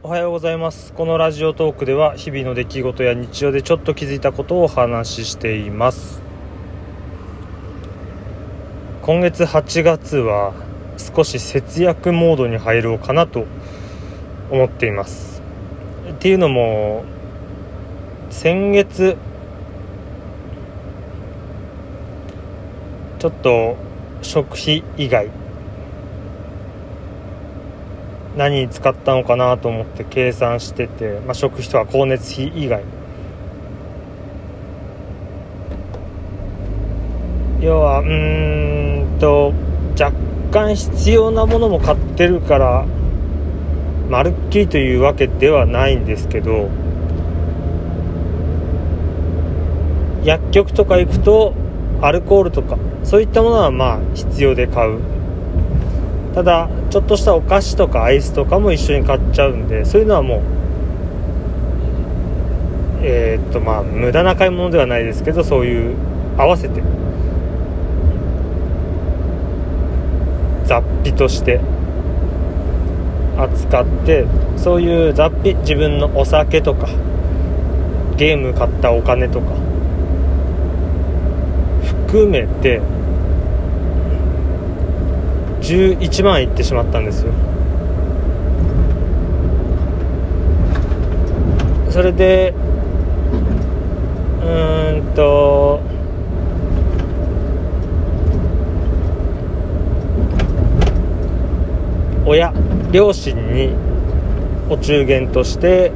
おはようございます。このラジオトークでは日々の出来事や日常でちょっと気づいたことをお話ししています。今月8月は少し節約モードに入ろうかなと思っています。っていうのも先月ちょっと食費以外何に使ったのかなと思って計算してて、まあ、食費とは光熱費以外。要はうんと若干必要なものも買ってるからまるっきりというわけではないんですけど薬局とか行くとアルコールとかそういったものはまあ必要で買う。ただちょっとしたお菓子とかアイスとかも一緒に買っちゃうんでそういうのはもうえー、っとまあ無駄な買い物ではないですけどそういう合わせて雑費として扱ってそういう雑費自分のお酒とかゲーム買ったお金とか含めて11万いってしまったんですよ。それでうんと親両親にお中元として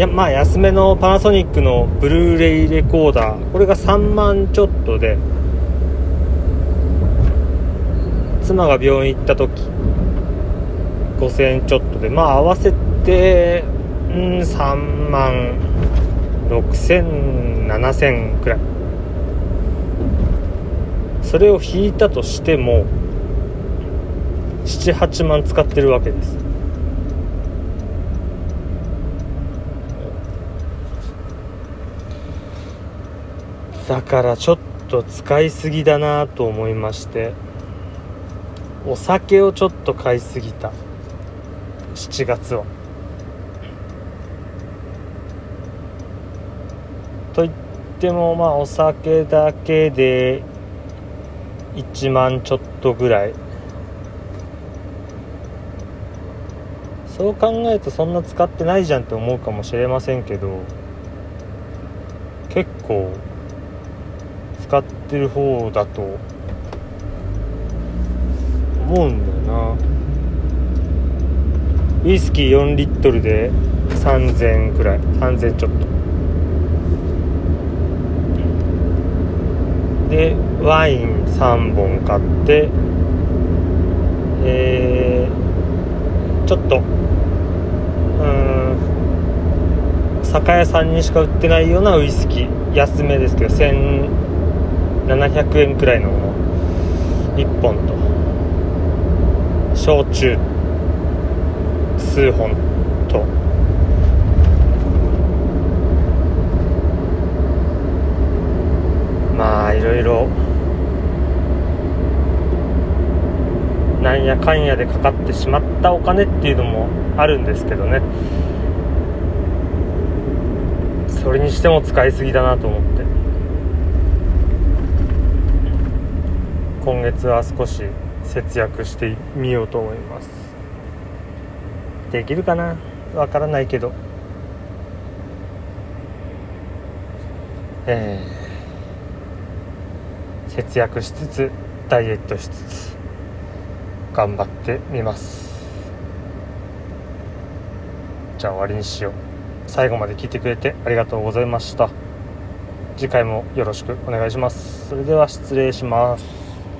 やまあ安めのパナソニックのブルーレイレコーダーこれが3万ちょっとで妻が病院行った時5000円ちょっとでまあ合わせてうん3万60007000くらい。それを引いたとしても78万使ってるわけです。だからちょっと使いすぎだなと思いまして。お酒をちょっと買いすぎた。7月は。といってもまあお酒だけで1万ちょっとぐらい。そう考えるとそんな使ってないじゃんって思うかもしれませんけど結構使ってる方だと思うんだよな。ウイスキー4リットルで3000くらい。3000ちょっと。でワイン3本買ってえー、ちょっと。うん。酒屋さんにしか売ってないようなウイスキー。安めですけど1700円くらいのもの。1本と。焼酎数本と。まあいろいろ。なんやかんやでかかってしまったお金っていうのもあるんですけどね。それにしても使いすぎだなと思って。今月は少し節約してみようと思います。できるかな？わからないけど。えー、節約しつつダイエットしつつ頑張ってみます。じゃあ終わりにしよう。最後まで聞いてくれてありがとうございました。次回もよろしくお願いします。それでは失礼します。